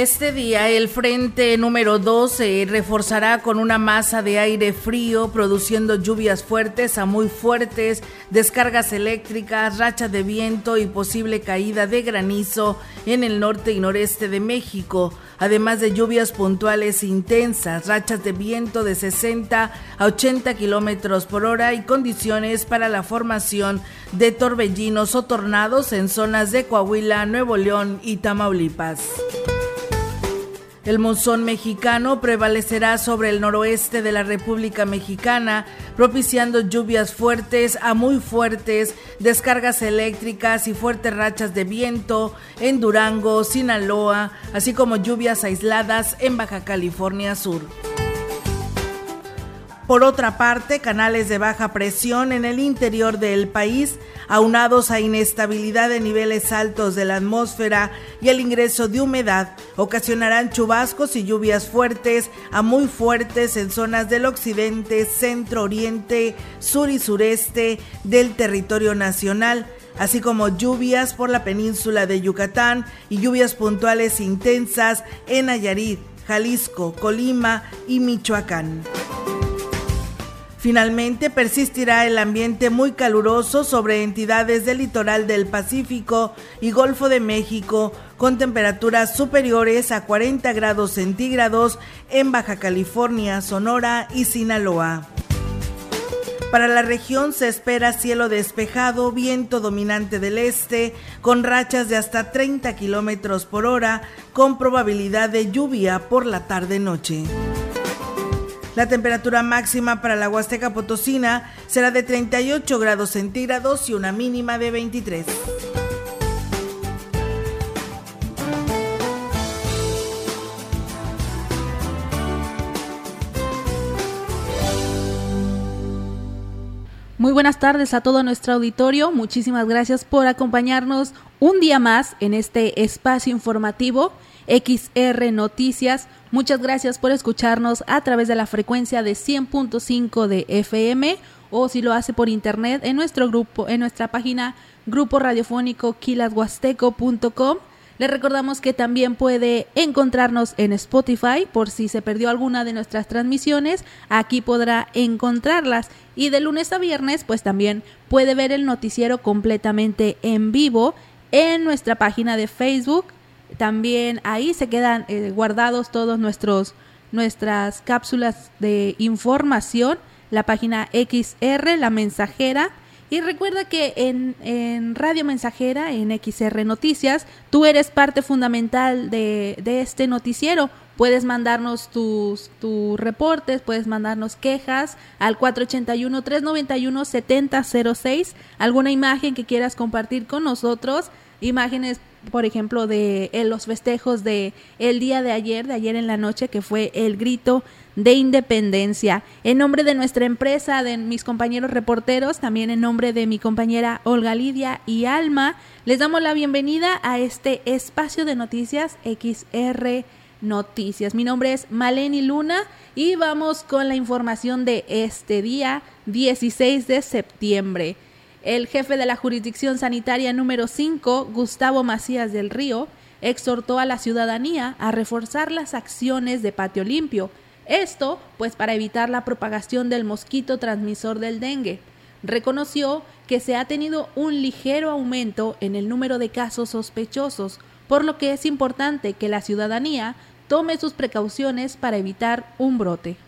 Este día el frente número 2 se reforzará con una masa de aire frío, produciendo lluvias fuertes a muy fuertes, descargas eléctricas, rachas de viento y posible caída de granizo en el norte y noreste de México, además de lluvias puntuales intensas, rachas de viento de 60 a 80 kilómetros por hora y condiciones para la formación de torbellinos o tornados en zonas de Coahuila, Nuevo León y Tamaulipas. El monzón mexicano prevalecerá sobre el noroeste de la República Mexicana, propiciando lluvias fuertes a muy fuertes, descargas eléctricas y fuertes rachas de viento en Durango, Sinaloa, así como lluvias aisladas en Baja California Sur. Por otra parte, canales de baja presión en el interior del país, aunados a inestabilidad de niveles altos de la atmósfera y el ingreso de humedad, ocasionarán chubascos y lluvias fuertes a muy fuertes en zonas del occidente, centro, oriente, sur y sureste del territorio nacional así como lluvias por la península de Yucatán y lluvias puntuales intensas en Nayarit, Jalisco, Colima y Michoacán. Finalmente persistirá el ambiente muy caluroso sobre entidades del litoral del Pacífico y Golfo de México, con temperaturas superiores a 40 grados centígrados en Baja California, Sonora y Sinaloa. Para la región se espera cielo despejado, viento dominante del este, con rachas de hasta 30 kilómetros por hora, con probabilidad de lluvia por la tarde-noche. La temperatura máxima para la Huasteca Potosina será de 38 grados centígrados y una mínima de 23. Muy buenas tardes a todo nuestro auditorio. Muchísimas gracias por acompañarnos un día más en este espacio informativo XR Noticias. Muchas gracias por escucharnos a través de la frecuencia de 100.5 de FM o si lo hace por internet en nuestro grupo, en nuestra página grupo radiofónico quilashuasteco.com. Le recordamos que también puede encontrarnos en Spotify por si se perdió alguna de nuestras transmisiones, aquí podrá encontrarlas. Y de lunes a viernes, pues también puede ver el noticiero completamente en vivo en nuestra página de Facebook también ahí se quedan eh, guardados todos nuestros nuestras cápsulas de información, la página XR, la mensajera. Y recuerda que en, en, Radio Mensajera, en XR Noticias, tú eres parte fundamental de, de este noticiero. Puedes mandarnos tus, tus reportes, puedes mandarnos quejas al 481-391-7006, alguna imagen que quieras compartir con nosotros, imágenes por ejemplo, de eh, los festejos de el día de ayer, de ayer en la noche, que fue el grito de independencia. En nombre de nuestra empresa, de mis compañeros reporteros, también en nombre de mi compañera Olga Lidia y Alma, les damos la bienvenida a este espacio de noticias XR Noticias. Mi nombre es Maleni Luna y vamos con la información de este día 16 de septiembre. El jefe de la jurisdicción sanitaria número 5, Gustavo Macías del Río, exhortó a la ciudadanía a reforzar las acciones de patio limpio. Esto, pues, para evitar la propagación del mosquito transmisor del dengue. Reconoció que se ha tenido un ligero aumento en el número de casos sospechosos, por lo que es importante que la ciudadanía tome sus precauciones para evitar un brote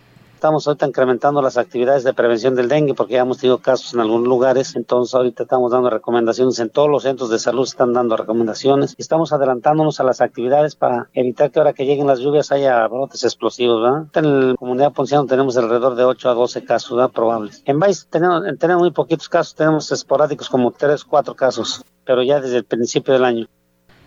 estamos ahorita incrementando las actividades de prevención del dengue porque ya hemos tenido casos en algunos lugares, entonces ahorita estamos dando recomendaciones en todos los centros de salud, están dando recomendaciones estamos adelantándonos a las actividades para evitar que ahora que lleguen las lluvias haya brotes explosivos. ¿verdad? En la comunidad ponciano tenemos alrededor de 8 a 12 casos probables. En Valles tenemos, tenemos muy poquitos casos, tenemos esporádicos como 3, 4 casos, pero ya desde el principio del año.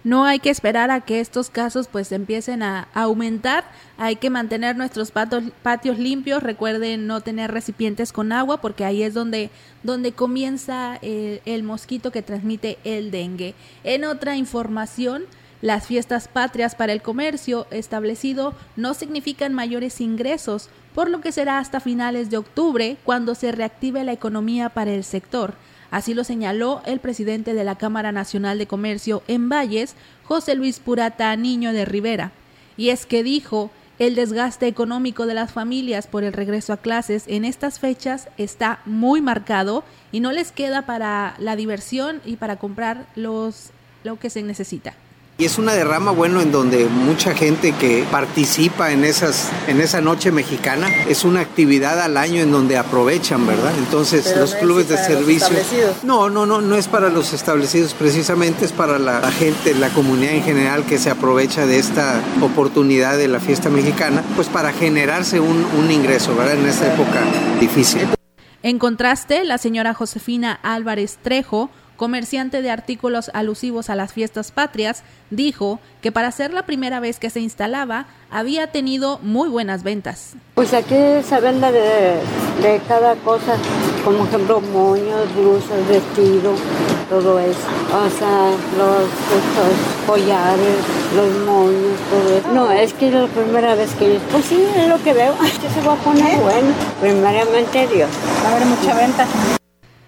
No hay que esperar a que estos casos pues empiecen a, aumentar. Hay que mantener nuestros patios limpios. Recuerden no tener recipientes con agua porque ahí es donde, donde comienza el, el mosquito que transmite el dengue. En otra información, las fiestas patrias para el comercio establecido no significan mayores ingresos, por lo que será hasta finales de octubre cuando se reactive la economía para el sector. Así lo señaló el presidente de la Cámara Nacional de Comercio en Valles, José Luis Purata Niño de Rivera. Y es que dijo, el desgaste económico de las familias por el regreso a clases en estas fechas está muy marcado y no les queda para la diversión y para comprar los, lo que se necesita. Y es una derrama, bueno, en donde mucha gente que participa en, esas, en esa noche mexicana, es una actividad al año en donde aprovechan, ¿verdad? Entonces los clubes de servicio... No, no, no, no es para los establecidos precisamente, es para la, gente, la comunidad en general que se aprovecha de esta oportunidad de la fiesta mexicana, pues para generarse un, un ingreso, ¿verdad? En esta época difícil. En contraste, la señora Josefina Álvarez Trejo, comerciante de artículos alusivos a las fiestas patrias, dijo que para ser la primera vez que se instalaba había tenido muy buenas ventas. Pues aquí se vende de, cada cosa, como ejemplo moños, blusas, vestidos, todo eso. O sea, los collares, los moños, todo eso. No, es que es la primera vez que pues sí, es lo que veo. Que se va a poner bueno, primariamente Dios. Va a haber mucha venta.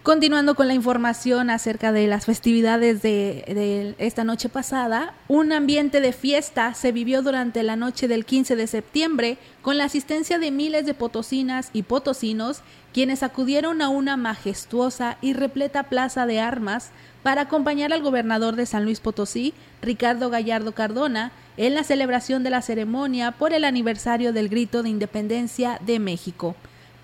Continuando con la información acerca de las festividades de, esta noche pasada, un ambiente de fiesta se vivió durante la noche del 15 de septiembre con la asistencia de miles de potosinas y potosinos quienes acudieron a una majestuosa y repleta plaza de armas para acompañar al gobernador de San Luis Potosí, Ricardo Gallardo Cardona, en la celebración de la ceremonia por el aniversario del Grito de Independencia de México.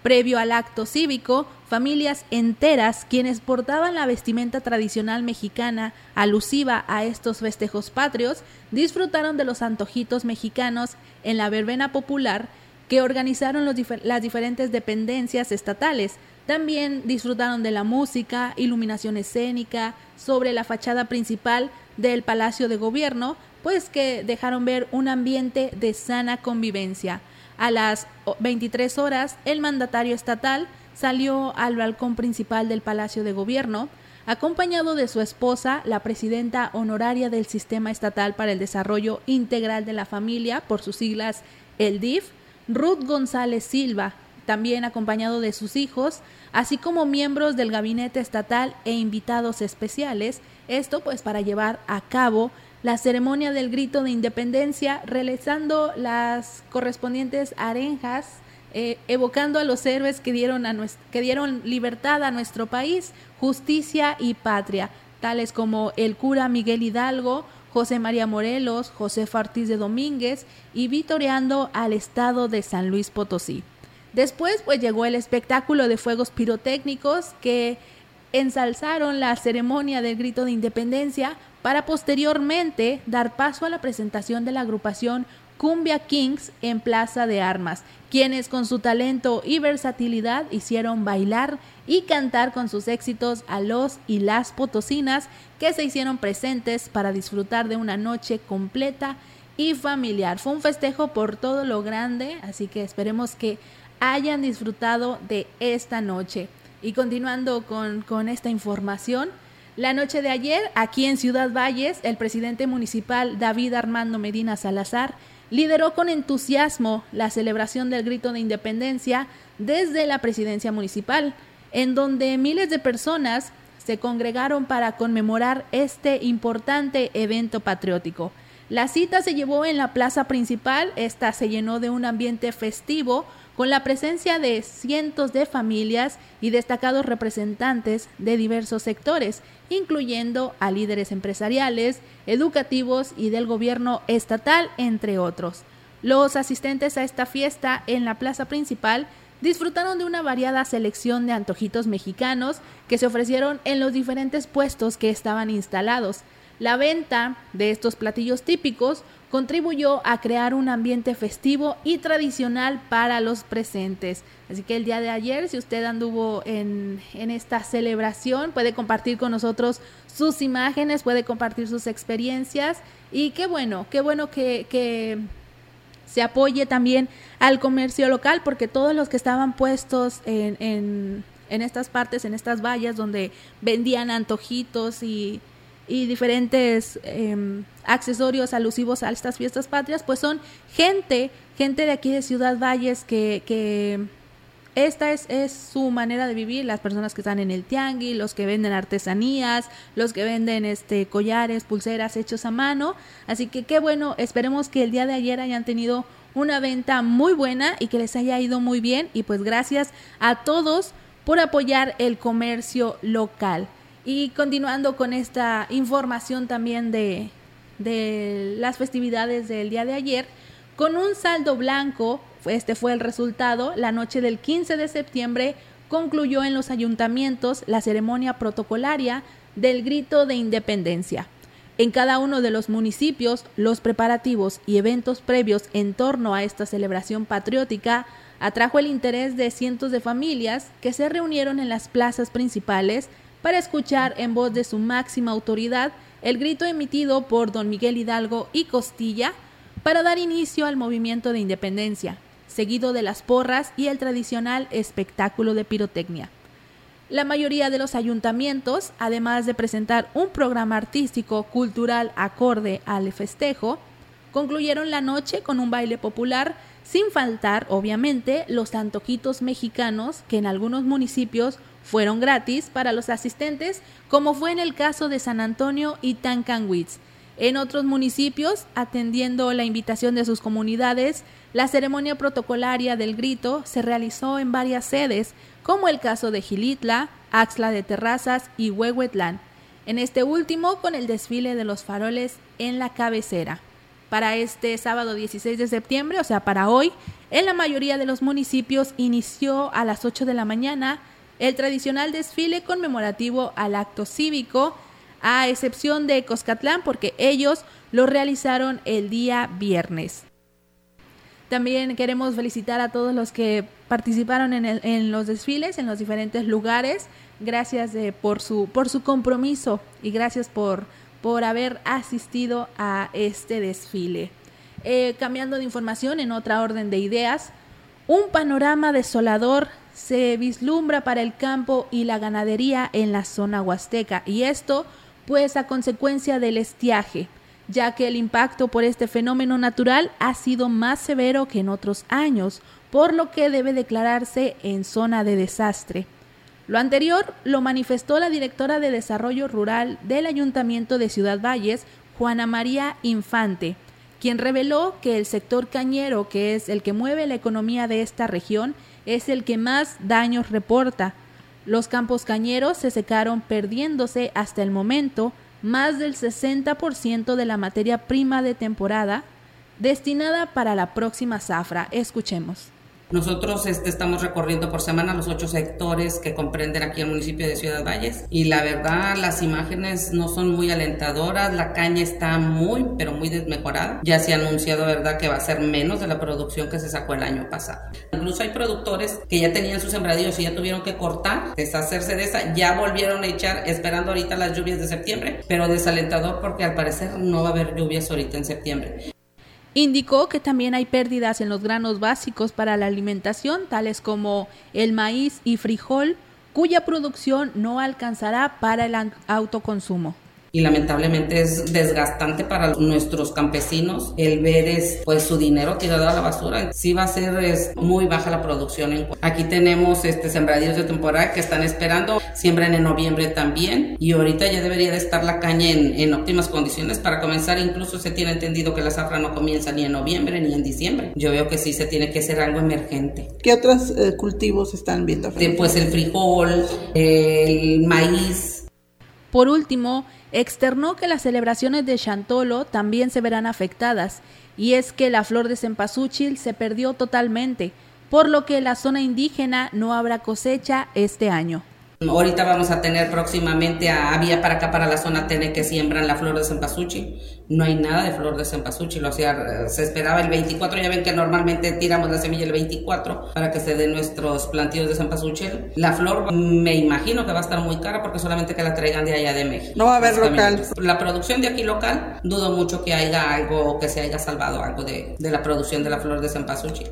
Previo al acto cívico, familias enteras quienes portaban la vestimenta tradicional mexicana alusiva a estos festejos patrios disfrutaron de los antojitos mexicanos en la verbena popular que organizaron las diferentes dependencias estatales. También disfrutaron de la música, iluminación escénica sobre la fachada principal del Palacio de Gobierno, pues que dejaron ver un ambiente de sana convivencia. A las 23 horas, el mandatario estatal salió al balcón principal del Palacio de Gobierno, acompañado de su esposa, la presidenta honoraria del Sistema Estatal para el Desarrollo Integral de la Familia, por sus siglas el DIF, Ruth González Silva, también acompañado de sus hijos, así como miembros del gabinete estatal e invitados especiales, esto pues para llevar a cabo la ceremonia del grito de independencia, realizando las correspondientes arenjas, eh, evocando a los héroes que dieron, que dieron libertad a nuestro país, justicia y patria, tales como el cura Miguel Hidalgo, José María Morelos, José Fartiz de Domínguez y vitoreando al estado de San Luis Potosí. Después pues llegó el espectáculo de fuegos pirotécnicos que ensalzaron la ceremonia del grito de independencia para posteriormente dar paso a la presentación de la agrupación Cumbia Kings en Plaza de Armas, quienes con su talento y versatilidad hicieron bailar y cantar con sus éxitos a los y las potosinas que se hicieron presentes para disfrutar de una noche completa y familiar. Fue un festejo por todo lo grande, así que esperemos que hayan disfrutado de esta noche. Y continuando con, con esta información, la noche de ayer, aquí en Ciudad Valles, el presidente municipal David Armando Medina Salazar lideró con entusiasmo la celebración del grito de independencia desde la presidencia municipal, en donde miles de personas se congregaron para conmemorar este importante evento patriótico. La cita se llevó en la plaza principal, esta se llenó de un ambiente festivo con la presencia de cientos de familias y destacados representantes de diversos sectores, incluyendo a líderes empresariales, educativos y del gobierno estatal, entre otros. Los asistentes a esta fiesta en la plaza principal disfrutaron de una variada selección de antojitos mexicanos que se ofrecieron en los diferentes puestos que estaban instalados. La venta de estos platillos típicos contribuyó a crear un ambiente festivo y tradicional para los presentes. Así que el día de ayer, si usted anduvo en, esta celebración, puede compartir con nosotros sus imágenes, puede compartir sus experiencias y qué bueno, qué bueno que, que se apoye también al comercio local porque todos los que estaban puestos en, en, en estas partes, en estas vallas donde vendían antojitos y y diferentes em, accesorios alusivos a estas fiestas patrias, pues son gente, gente de aquí de Ciudad Valles que, que esta es, es, su manera de vivir, las personas que están en el tianguis, los que venden artesanías, los que venden este collares, pulseras hechos a mano. Así que qué bueno, esperemos que el día de ayer hayan tenido una venta muy buena y que les haya ido muy bien. Y pues gracias a todos por apoyar el comercio local. Y continuando con esta información también de, de las festividades del día de ayer, con un saldo blanco, este fue el resultado, la noche del 15 de septiembre concluyó en los ayuntamientos la ceremonia protocolaria del grito de independencia. En cada uno de los municipios, los preparativos y eventos previos en torno a esta celebración patriótica atrajo el interés de cientos de familias que se reunieron en las plazas principales para escuchar en voz de su máxima autoridad el grito emitido por don Miguel Hidalgo y Costilla para dar inicio al movimiento de independencia, seguido de las porras y el tradicional espectáculo de pirotecnia. La mayoría de los ayuntamientos, además de presentar un programa artístico cultural acorde al festejo, concluyeron la noche con un baile popular, sin faltar, obviamente, los antojitos mexicanos que en algunos municipios fueron gratis para los asistentes, como fue en el caso de San Antonio y Tancanwitz. En otros municipios, atendiendo la invitación de sus comunidades, la ceremonia protocolaria del grito se realizó en varias sedes, como el caso de Gilitla, Axla de Terrazas y Huehuetlán. En este último, con el desfile de los faroles en la cabecera. Para este sábado 16 de septiembre, o sea, para hoy, en la mayoría de los municipios inició a las 8 de la mañana el tradicional desfile conmemorativo al acto cívico, a excepción de Coscatlán, porque ellos lo realizaron el día viernes. También queremos felicitar a todos los que participaron en, los desfiles en los diferentes lugares. Gracias eh, por, su, compromiso y gracias por, por haber asistido a este desfile. Eh, cambiando de información en otra orden de ideas, un panorama desolador se vislumbra para el campo y la ganadería en la zona huasteca y esto pues a consecuencia del estiaje, ya que el impacto por este fenómeno natural ha sido más severo que en otros años, por lo que debe declararse en zona de desastre. Lo anterior lo manifestó la directora de Desarrollo Rural del Ayuntamiento de Ciudad Valles, Juana María Infante, quien reveló que el sector cañero, que es el que mueve la economía de esta región, es el que más daños reporta. Los campos cañeros se secaron perdiéndose hasta el momento más del 60% de la materia prima de temporada destinada para la próxima zafra. Escuchemos. Nosotros este, estamos recorriendo por semana los ocho sectores que comprenden aquí el municipio de Ciudad Valles y la verdad las imágenes no son muy alentadoras, la caña está muy pero muy desmejorada. Ya se ha anunciado verdad que va a ser menos de la producción que se sacó el año pasado. Incluso hay productores que ya tenían sus sembradíos y ya tuvieron que cortar, deshacerse de esa, ya volvieron a echar esperando ahorita las lluvias de septiembre, pero desalentador porque al parecer no va a haber lluvias ahorita en septiembre. Indicó que también hay pérdidas en los granos básicos para la alimentación, tales como el maíz y frijol, cuya producción no alcanzará para el autoconsumo y lamentablemente es desgastante para nuestros campesinos el ver es, pues su dinero tirado a la basura. Sí va a ser es, muy baja la producción. Aquí tenemos este sembradíos de temporada que están esperando, siembran en noviembre también y ahorita ya debería de estar la caña en, en óptimas condiciones para comenzar. Incluso se tiene entendido que la zafra no comienza ni en noviembre ni en diciembre. Yo veo que sí se tiene que hacer algo emergente. ¿Qué otros eh, cultivos están viendo? pues el frijol, el maíz, Por último, externó que las celebraciones de Chantolo también se verán afectadas, y es que la flor de cempasúchil se perdió totalmente, por lo que la zona indígena no habrá cosecha este año. Ahorita vamos a tener próximamente a Vía para acá, para la zona Tene, que siembran la flor de cempasúchil. No hay nada de flor de cempasúchil, o sea, se esperaba el 24, ya ven que normalmente tiramos la semilla el 24 para que se den nuestros plantíos de cempasúchil. La flor me imagino que va a estar muy cara porque solamente que la traigan de allá de México. No va a haber local. La producción de aquí local, dudo mucho que haya algo, que se haya salvado algo de, de la producción de la flor de cempasúchil.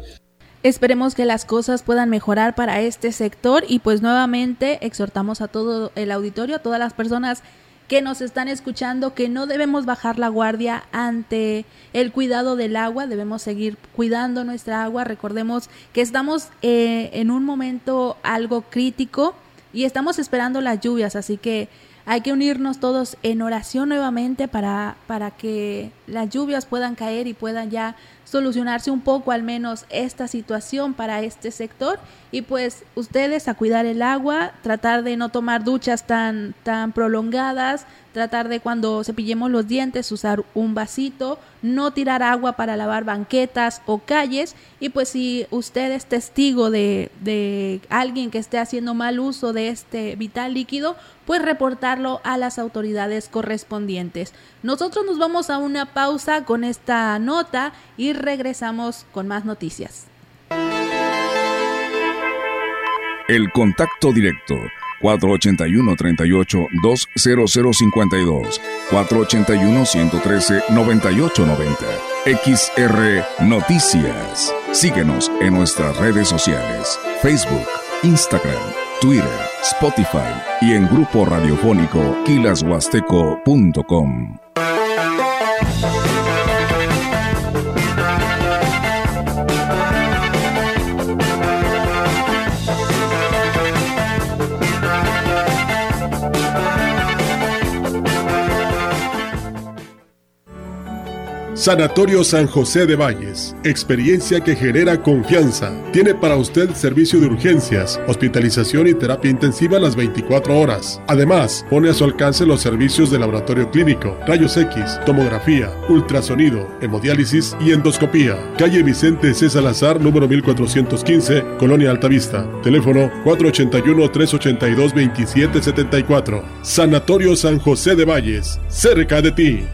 Esperemos que las cosas puedan mejorar para este sector y pues nuevamente exhortamos a todo el auditorio, a todas las personas que nos están escuchando que no debemos bajar la guardia ante el cuidado del agua, debemos seguir cuidando nuestra agua. Recordemos que estamos eh, en un momento algo crítico y estamos esperando las lluvias, así que hay que unirnos todos en oración nuevamente para, para que las lluvias puedan caer y puedan ya solucionarse un poco al menos esta situación para este sector y pues ustedes a cuidar el agua, tratar de no tomar duchas tan tan prolongadas, tratar de cuando cepillemos los dientes usar un vasito, no tirar agua para lavar banquetas o calles y pues si usted es testigo de, de alguien que esté haciendo mal uso de este vital líquido, pues reportarlo a las autoridades correspondientes. Nosotros nos vamos a una pausa con esta nota y regresamos con más noticias. El contacto directo 481 38 20052 481 113 9890 XR Noticias. Síguenos en nuestras redes sociales: Facebook, Instagram, Twitter, Spotify y en grupo radiofónico kilashuasteco.com. Sanatorio San José de Valles, experiencia que genera confianza. Tiene para usted servicio de urgencias, hospitalización y terapia intensiva las 24 horas. Además, pone a su alcance los servicios de laboratorio clínico, rayos X, tomografía, ultrasonido, hemodiálisis y endoscopía. Calle Vicente C. Salazar, número 1415, Colonia Altavista. Teléfono 481-382-2774. Sanatorio San José de Valles, cerca de ti.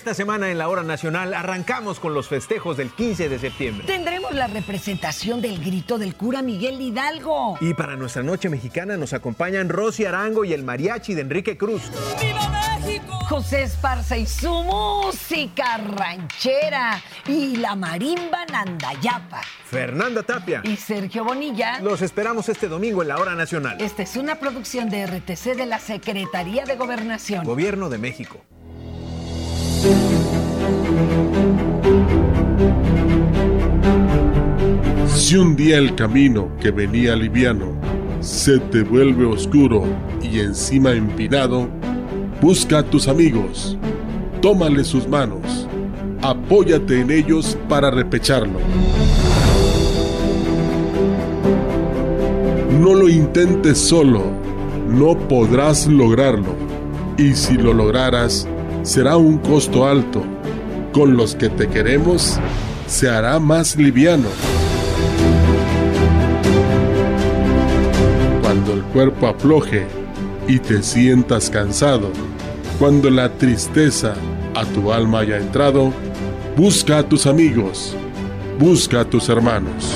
Esta semana en la hora nacional arrancamos con los festejos del 15 de septiembre. Tendremos la representación del grito del cura Miguel Hidalgo. Y para nuestra noche mexicana nos acompañan Rosy Arango y el mariachi de Enrique Cruz. ¡Viva México! José Esparza y su música ranchera y la marimba Nandayapa. Fernanda Tapia y Sergio Bonilla. Los esperamos este domingo en la hora nacional. Esta es una producción de RTC de la Secretaría de Gobernación. Gobierno de México. Si un día el camino que venía liviano se te vuelve oscuro y encima empinado, busca a tus amigos, tómale sus manos, apóyate en ellos para repecharlo. No lo intentes solo, no podrás lograrlo, y si lo lograras, será un costo alto. Con los que te queremos, se hará más liviano. Cuando el cuerpo afloje y te sientas cansado, cuando la tristeza a tu alma haya entrado, busca a tus amigos, busca a tus hermanos.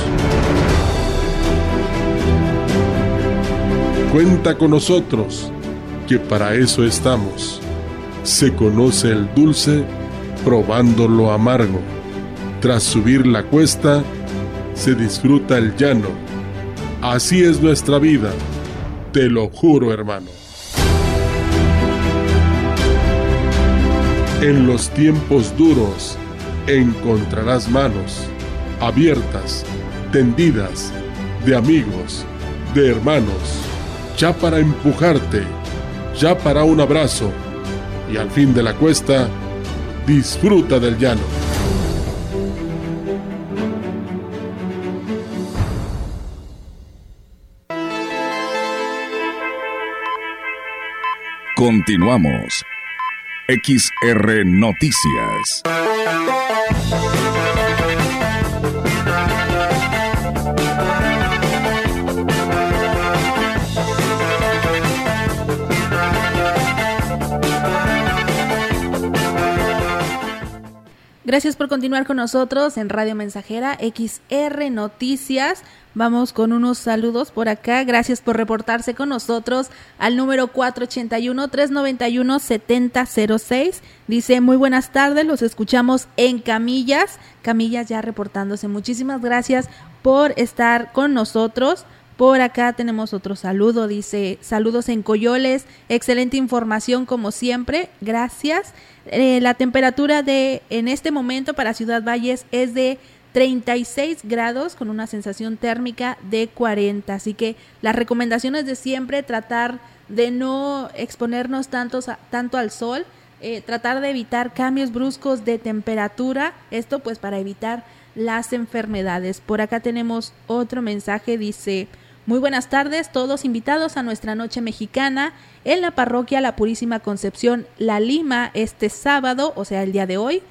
Cuenta con nosotros, que para eso estamos se conoce el dulce probando lo amargo. Tras subir la cuesta, se disfruta el llano. Así es nuestra vida, te lo juro hermano. En los tiempos duros encontrarás manos abiertas, tendidas, de amigos, de hermanos, ya para empujarte, ya para un abrazo y al fin de la cuesta, disfruta del llano. Continuamos. XR Noticias. Gracias por continuar con nosotros en Radio Mensajera XR Noticias. Vamos con unos saludos por acá. Gracias por reportarse con nosotros al número 481-391-7006. Dice, muy buenas tardes, los escuchamos en Camillas. Camillas ya reportándose. Muchísimas gracias por estar con nosotros. Por acá tenemos otro saludo, dice saludos en Coyoles, excelente información como siempre, gracias. Eh, la temperatura de en este momento para Ciudad Valles es de 36 grados con una sensación térmica de 40, así que las recomendaciones de siempre, tratar de no exponernos tanto al sol, eh, tratar de evitar cambios bruscos de temperatura, esto pues para evitar las enfermedades. Por acá tenemos otro mensaje, dice... Muy buenas tardes, todos invitados a nuestra noche mexicana en la parroquia La Purísima Concepción La Lima este sábado, o sea, el día de hoy,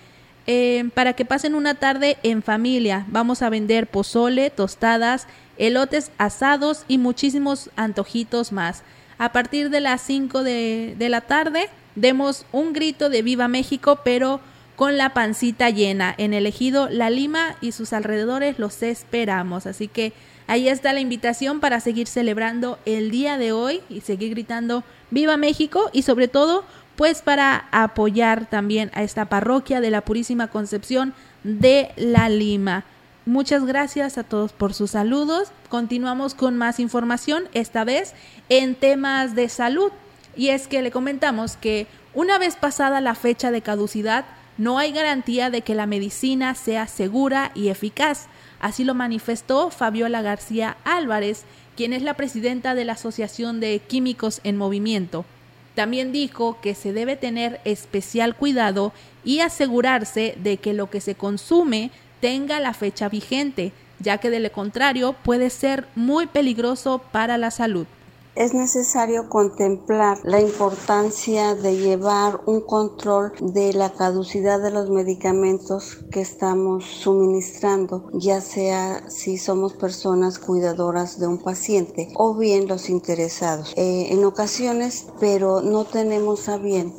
eh, para que pasen una tarde en familia. Vamos a vender pozole, tostadas, elotes asados y muchísimos antojitos más. A partir de las 5 de, de la tarde, demos un grito de Viva México, pero con la pancita llena. En el ejido La Lima y sus alrededores los esperamos. Así que Ahí está la invitación para seguir celebrando el día de hoy y seguir gritando Viva México y sobre todo pues para apoyar también a esta parroquia de la Purísima Concepción de La Lima. Muchas gracias a todos por sus saludos. Continuamos con más información, esta vez en temas de salud. Y es que le comentamos que una vez pasada la fecha de caducidad, no hay garantía de que la medicina sea segura y eficaz. Así lo manifestó Fabiola García Álvarez, quien es la presidenta de la Asociación de Químicos en Movimiento. También dijo que se debe tener especial cuidado y asegurarse de que lo que se consume tenga la fecha vigente, ya que de lo contrario puede ser muy peligroso para la salud es necesario contemplar la importancia de llevar un control de la caducidad de los medicamentos que estamos suministrando, ya sea si somos personas cuidadoras de un paciente o bien los interesados. Eh, en ocasiones, pero no tenemos a bien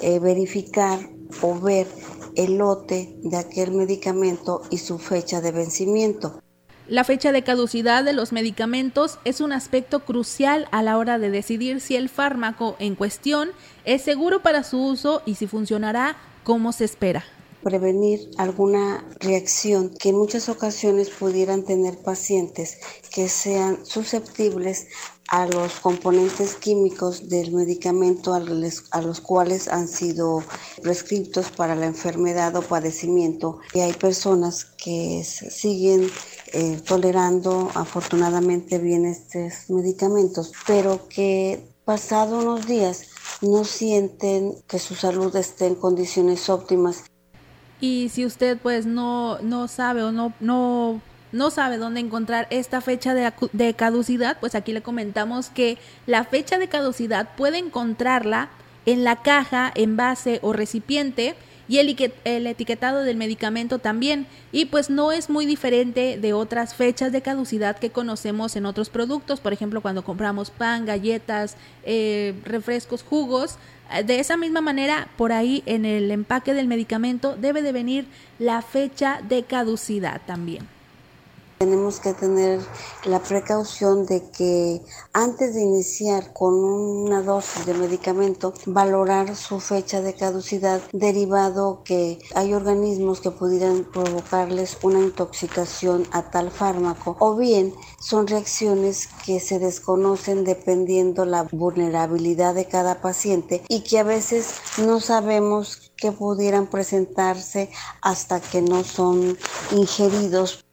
eh, verificar o ver el lote de aquel medicamento y su fecha de vencimiento. La fecha de caducidad de los medicamentos es un aspecto crucial a la hora de decidir si el fármaco en cuestión es seguro para su uso y si funcionará como se espera prevenir alguna reacción que en muchas ocasiones pudieran tener pacientes que sean susceptibles a los componentes químicos del medicamento a los, cuales han sido prescritos para la enfermedad o padecimiento. Y hay personas que siguen eh, tolerando afortunadamente bien estos medicamentos, pero que pasado unos días no sienten que su salud esté en condiciones óptimas. Y si usted pues no, no sabe o no, no no sabe dónde encontrar esta fecha de, caducidad, pues aquí le comentamos que la fecha de caducidad puede encontrarla en la caja, envase o recipiente y el, etiquetado del medicamento también. Y pues no es muy diferente de otras fechas de caducidad que conocemos en otros productos, por ejemplo cuando compramos pan, galletas, eh, refrescos, jugos. De esa misma manera, por ahí en el empaque del medicamento debe de venir la fecha de caducidad también. Tenemos que tener la precaución de que antes de iniciar con una dosis de medicamento, valorar su fecha de caducidad, derivado que hay organismos que pudieran provocarles una intoxicación a tal fármaco, o bien son reacciones que se desconocen dependiendo la vulnerabilidad de cada paciente y que a veces no sabemos que pudieran presentarse hasta que no son ingeridos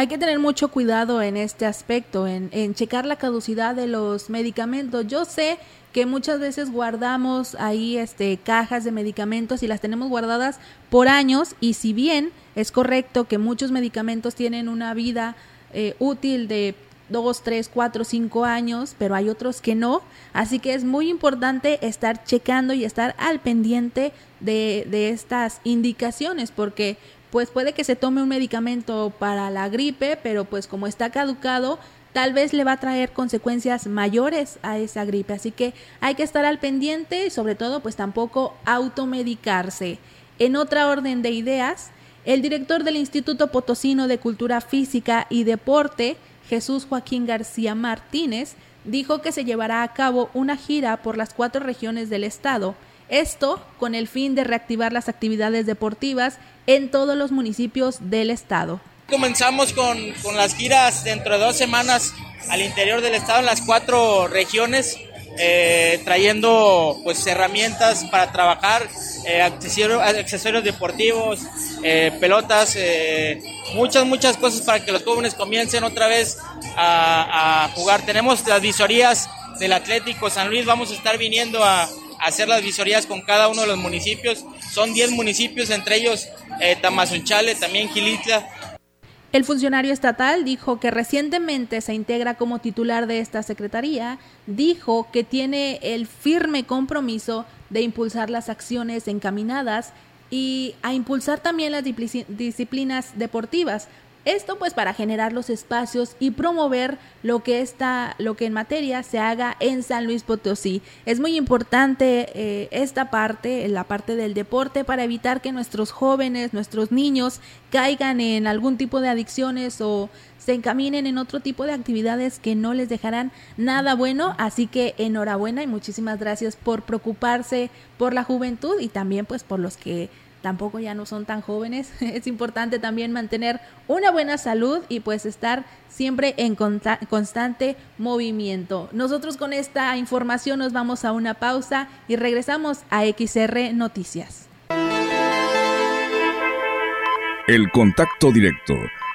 hay que tener mucho cuidado en este aspecto, en, en, checar la caducidad de los medicamentos. Yo sé que muchas veces guardamos ahí este, cajas de medicamentos y las tenemos guardadas por años y si bien es correcto que muchos medicamentos tienen una vida eh, útil de dos, tres, cuatro, cinco años, pero hay otros que no. Así que es muy importante estar checando y estar al pendiente de, de estas indicaciones, porque pues puede que se tome un medicamento para la gripe, pero pues como está caducado, tal vez le va a traer consecuencias mayores a esa gripe. Así que hay que estar al pendiente y sobre todo pues tampoco automedicarse. En otra orden de ideas, el director del Instituto Potosino de Cultura Física y Deporte, Jesús Joaquín García Martínez, dijo que se llevará a cabo una gira por las cuatro regiones del estado, esto con el fin de reactivar las actividades deportivas en todos los municipios del estado. Comenzamos con, las giras dentro de dos semanas al interior del estado en las cuatro regiones, eh, trayendo pues herramientas para trabajar, eh, accesorios, deportivos, eh, pelotas, muchas, muchas cosas para que los jóvenes comiencen otra vez a, jugar. Tenemos las visorías del Atlético San Luis, vamos a estar viniendo a, hacer las visorías con cada uno de los municipios. Son 10 municipios, entre ellos eh, Tamazunchale, también Gilitla. El funcionario estatal dijo que recientemente se integra como titular de esta secretaría, dijo que tiene el firme compromiso de impulsar las acciones encaminadas y a impulsar también las disciplinas deportivas, esto pues para generar los espacios y promover lo que está, lo que en materia se haga en San Luis Potosí. Es muy importante eh, esta parte, la parte del deporte, para evitar que nuestros jóvenes, nuestros niños caigan en algún tipo de adicciones o se encaminen en otro tipo de actividades que no les dejarán nada bueno. Así que enhorabuena y muchísimas gracias por preocuparse por la juventud y también pues por los que tampoco ya no son tan jóvenes. Es importante también mantener una buena salud y pues estar siempre en constante movimiento. Nosotros con esta información nos vamos a una pausa y regresamos a XR Noticias. El contacto directo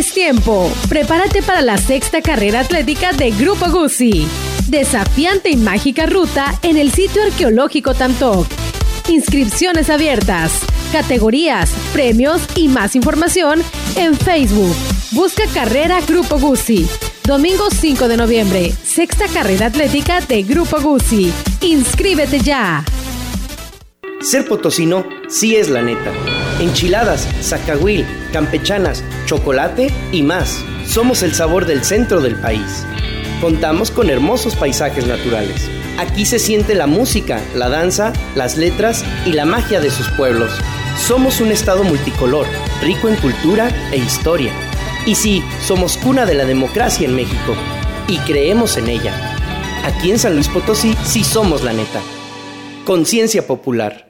es tiempo. Prepárate para la sexta carrera atlética de Grupo Guzzi. Desafiante y mágica ruta en el sitio arqueológico Tantoc. Inscripciones abiertas, categorías, premios y más información en Facebook. Busca Carrera Grupo Guzzi. Domingo 5 de noviembre, sexta carrera atlética de Grupo Guzzi. Inscríbete ya. Ser potosino sí es la neta. Enchiladas, zacahuil, campechanas, chocolate y más. Somos el sabor del centro del país. Contamos con hermosos paisajes naturales. Aquí se siente la música, la danza, las letras y la magia de sus pueblos. Somos un estado multicolor, rico en cultura e historia. Y sí, somos cuna de la democracia en México. Y creemos en ella. Aquí en San Luis Potosí sí somos la neta. Conciencia popular.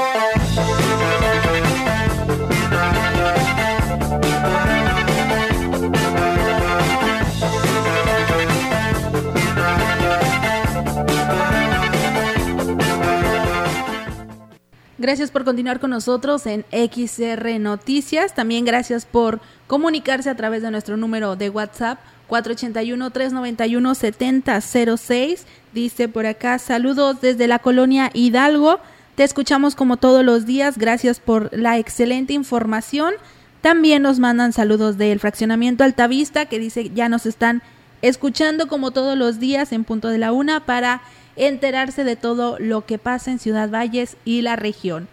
Gracias por continuar con nosotros en XR Noticias. También gracias por comunicarse a través de nuestro número de WhatsApp 481-391-7006. Dice por acá, saludos desde la colonia Hidalgo. Te escuchamos como todos los días. Gracias por la excelente información. También nos mandan saludos del fraccionamiento Altavista que dice ya nos están escuchando como todos los días en punto de la una para enterarse de todo lo que pasa en Ciudad Valles y la región.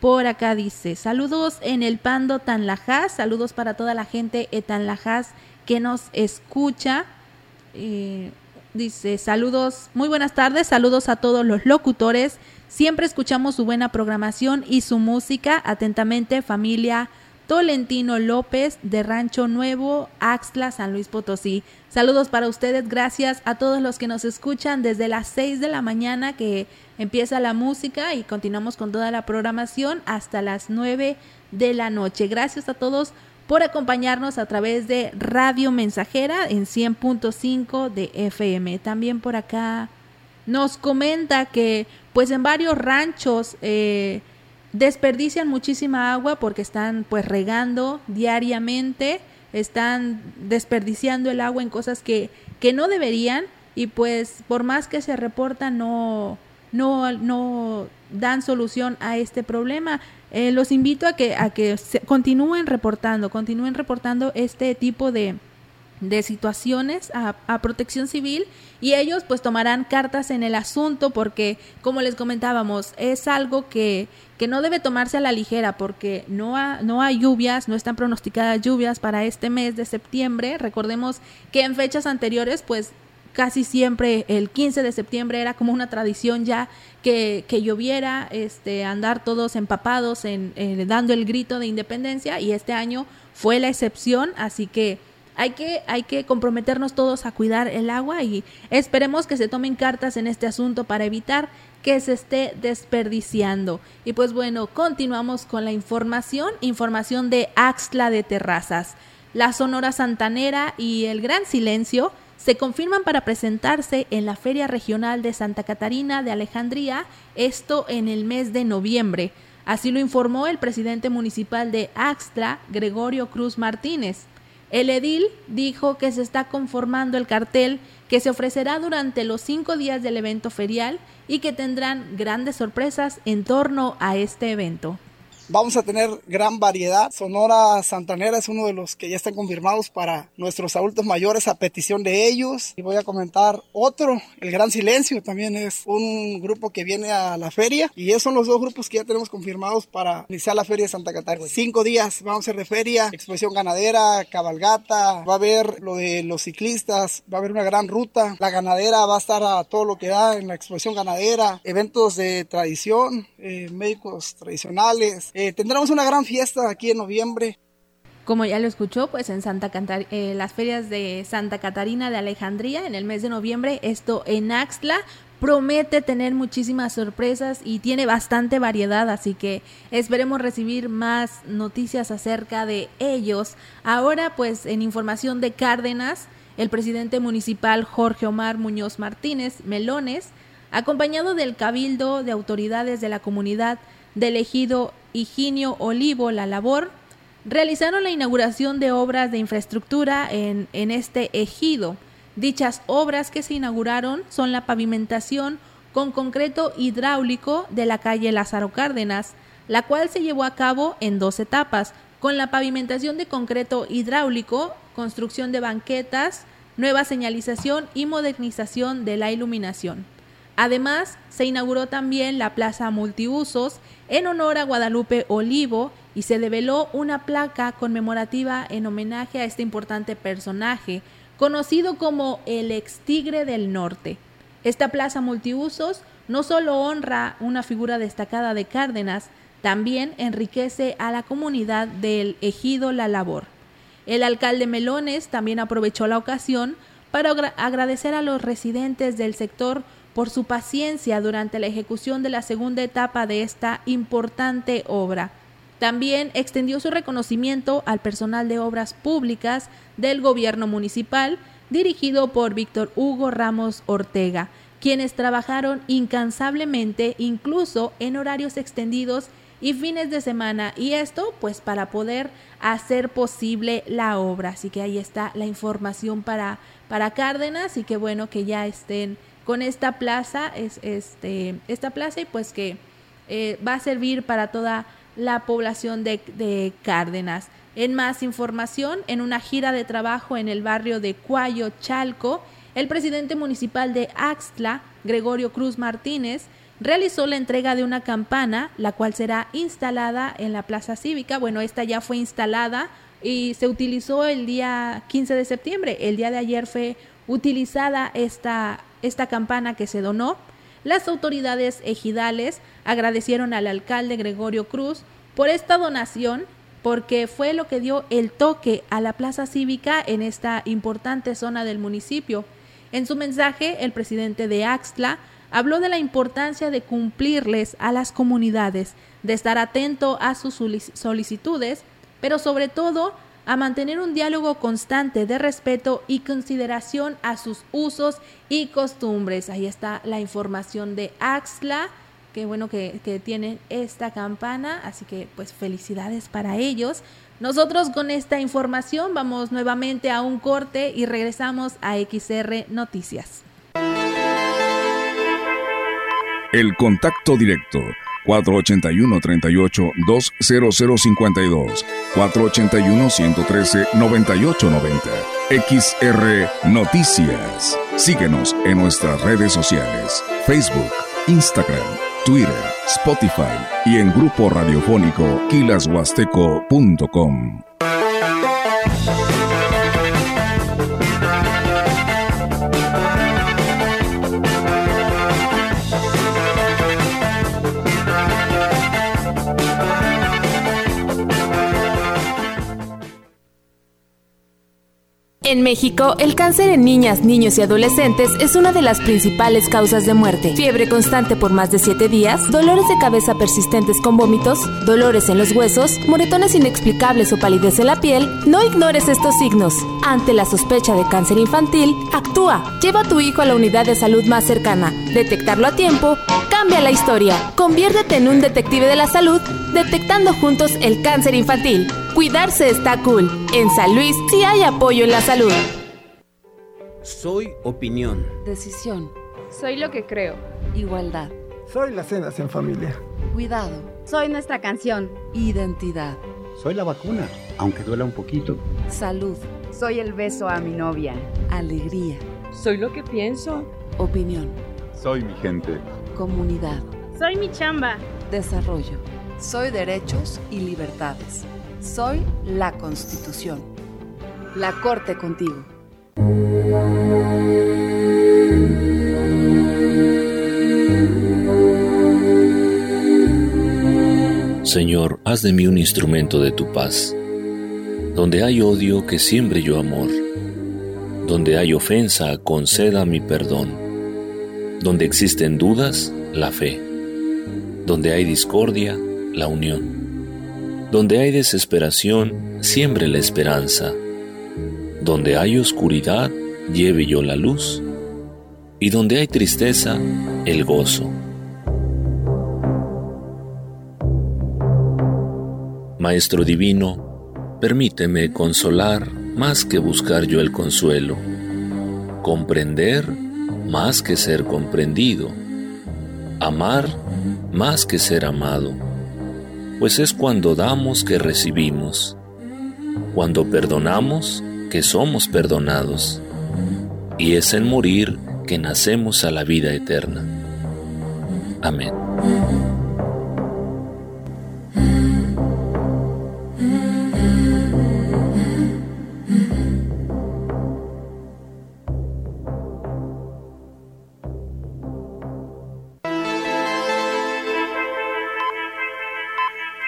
Por acá dice, saludos en el Pando Tanlajas, saludos para toda la gente de Tanlajas que nos escucha. Eh, dice, saludos, muy buenas tardes, saludos a todos los locutores, siempre escuchamos su buena programación y su música, atentamente familia Tolentino López de Rancho Nuevo, Axtla, San Luis Potosí. Saludos para ustedes, gracias a todos los que nos escuchan desde las 6 de la mañana que empieza la música y continuamos con toda la programación hasta las 9 de la noche. Gracias a todos por acompañarnos a través de Radio Mensajera en 100.5 de FM. También por acá nos comenta que pues en varios ranchos eh, desperdician muchísima agua porque están pues regando diariamente, están desperdiciando el agua en cosas que, que no deberían y pues por más que se reporta no, no, no dan solución a este problema. Eh, los invito a que, a que continúen reportando, continúen reportando este tipo de, de situaciones a, protección civil y ellos pues tomarán cartas en el asunto porque como les comentábamos es algo que, que no debe tomarse a la ligera porque no, no hay lluvias, no están pronosticadas lluvias para este mes de septiembre. Recordemos que en fechas anteriores pues casi siempre el 15 de septiembre era como una tradición ya que, que lloviera, este, andar todos empapados en, dando el grito de independencia y este año fue la excepción, así que hay que, hay que comprometernos todos a cuidar el agua y esperemos que se tomen cartas en este asunto para evitar que se esté desperdiciando. Y pues bueno, continuamos con la información, información de Axtla de Terrazas. La Sonora Santanera y el Gran Silencio se confirman para presentarse en la Feria Regional de Santa Catarina de Alejandría, esto en el mes de noviembre. Así lo informó el presidente municipal de Axtla, Gregorio Cruz Martínez. El edil dijo que se está conformando el cartel que se ofrecerá durante los cinco días del evento ferial y que tendrán grandes sorpresas en torno a este evento. Vamos a tener gran variedad. Sonora Santanera es uno de los que ya están confirmados para nuestros adultos mayores a petición de ellos. Y voy a comentar otro, El Gran Silencio, también es un grupo que viene a la feria. Y esos son los dos grupos que ya tenemos confirmados para iniciar la feria de Santa Catarina. Cinco días vamos a hacer de feria, exposición ganadera, cabalgata, va a haber lo de los ciclistas, va a haber una gran ruta. La ganadera va a estar a todo lo que da en la exposición ganadera, eventos de tradición, eh, médicos tradicionales eh, tendremos una gran fiesta aquí en noviembre. Como ya lo escuchó, pues en Santa eh, las ferias de Santa Catarina de Alejandría en el mes de noviembre, esto en Axtla, promete tener muchísimas sorpresas y tiene bastante variedad, así que esperemos recibir más noticias acerca de ellos. Ahora, pues en información de Cárdenas, el presidente municipal Jorge Omar Muñoz Martínez Melones, acompañado del cabildo de autoridades de la comunidad del ejido Higinio Olivo La Labor, realizaron la inauguración de obras de infraestructura en, en este ejido. Dichas obras que se inauguraron son la pavimentación con concreto hidráulico de la calle Lázaro Cárdenas, la cual se llevó a cabo en dos etapas, con la pavimentación de concreto hidráulico, construcción de banquetas, nueva señalización y modernización de la iluminación. Además, se inauguró también la Plaza Multiusos en honor a Guadalupe Olivo y se develó una placa conmemorativa en homenaje a este importante personaje, conocido como el ex tigre del norte. Esta plaza multiusos no solo honra una figura destacada de Cárdenas, también enriquece a la comunidad del ejido La Labor. El alcalde Melones también aprovechó la ocasión para agradecer a los residentes del sector por su paciencia durante la ejecución de la segunda etapa de esta importante obra. También extendió su reconocimiento al personal de obras públicas del gobierno municipal, dirigido por Víctor Hugo Ramos Ortega, quienes trabajaron incansablemente incluso en horarios extendidos y fines de semana y esto pues para poder hacer posible la obra así que ahí está la información para para Cárdenas y que bueno que ya estén con esta plaza es este esta plaza y pues que eh, va a servir para toda la población de, Cárdenas. En más información, en una gira de trabajo en el barrio de Cuayo, Chalco, el presidente municipal de Axtla, Gregorio Cruz Martínez, realizó la entrega de una campana, la cual será instalada en la Plaza Cívica. Bueno, esta ya fue instalada y se utilizó el día 15 de septiembre. El día de ayer fue utilizada esta, esta campana que se donó las autoridades ejidales agradecieron al alcalde Gregorio Cruz por esta donación porque fue lo que dio el toque a la plaza cívica en esta importante zona del municipio. En su mensaje, el presidente de Axtla habló de la importancia de cumplirles a las comunidades, de estar atento a sus solicitudes, pero sobre todo a mantener un diálogo constante de respeto y consideración a sus usos y costumbres. Ahí está la información de Axla. Qué bueno que, que tienen esta campana, así que pues felicidades para ellos. Nosotros con esta información vamos nuevamente a un corte y regresamos a XR Noticias. El contacto directo 481-38-20052, 481-113-9890. XR Noticias. Síguenos en nuestras redes sociales, Facebook, Instagram, Twitter, Spotify y en grupo radiofónico kilashuasteco.com. En México, el cáncer en niñas, niños y adolescentes es una de las principales causas de muerte. Fiebre constante por más de 7 días, dolores de cabeza persistentes con vómitos, dolores en los huesos, moretones inexplicables o palidez en la piel. No ignores estos signos. Ante la sospecha de cáncer infantil, actúa. Lleva a tu hijo a la unidad de salud más cercana. Detectarlo a tiempo cambia la historia. Conviértete en un detective de la salud detectando juntos el cáncer infantil. Cuidarse está cool. En San Luis sí hay apoyo en la salud. Soy opinión. Decisión. Soy lo que creo. Igualdad. Soy las cenas en familia. Cuidado. Soy nuestra canción. Identidad. Soy la vacuna, aunque duela un poquito. Salud. Soy el beso a mi novia. Alegría. Soy lo que pienso. Opinión. Soy mi gente. Comunidad. Soy mi chamba. Desarrollo. Soy derechos y libertades. Soy la Constitución. La Corte contigo. Señor, haz de mí un instrumento de tu paz. Donde hay odio, que siembre yo amor. Donde hay ofensa, conceda mi perdón. Donde existen dudas, la fe. Donde hay discordia, la unión. Donde hay desesperación, siembre la esperanza. Donde hay oscuridad, lleve yo la luz. Y donde hay tristeza, el gozo. Maestro Divino, permíteme consolar más que buscar yo el consuelo, comprender más que ser comprendido, amar más que ser amado pues es cuando damos que recibimos, cuando perdonamos que somos perdonados, y es en morir que nacemos a la vida eterna. Amén.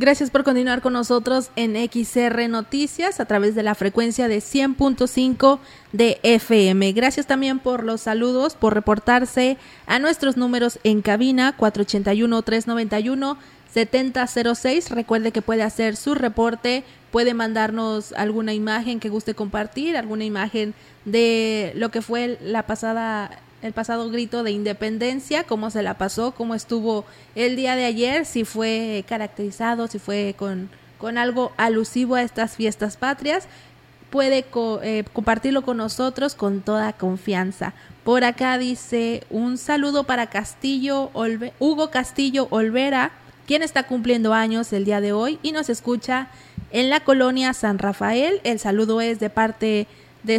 Gracias por continuar con nosotros en XR Noticias a través de la frecuencia de 100.5 de FM. Gracias también por los saludos, por reportarse a nuestros números en cabina 481-391-7006. Recuerde que puede hacer su reporte, puede mandarnos alguna imagen que guste compartir, alguna imagen de lo que fue la pasada el pasado grito de independencia, cómo se la pasó, cómo estuvo el día de ayer, si fue caracterizado, si fue con, con algo alusivo a estas fiestas patrias, puede eh, compartirlo con nosotros con toda confianza. Por acá dice un saludo para Castillo Hugo Castillo Olvera, quien está cumpliendo años el día de hoy y nos escucha en la colonia San Rafael. El saludo es de parte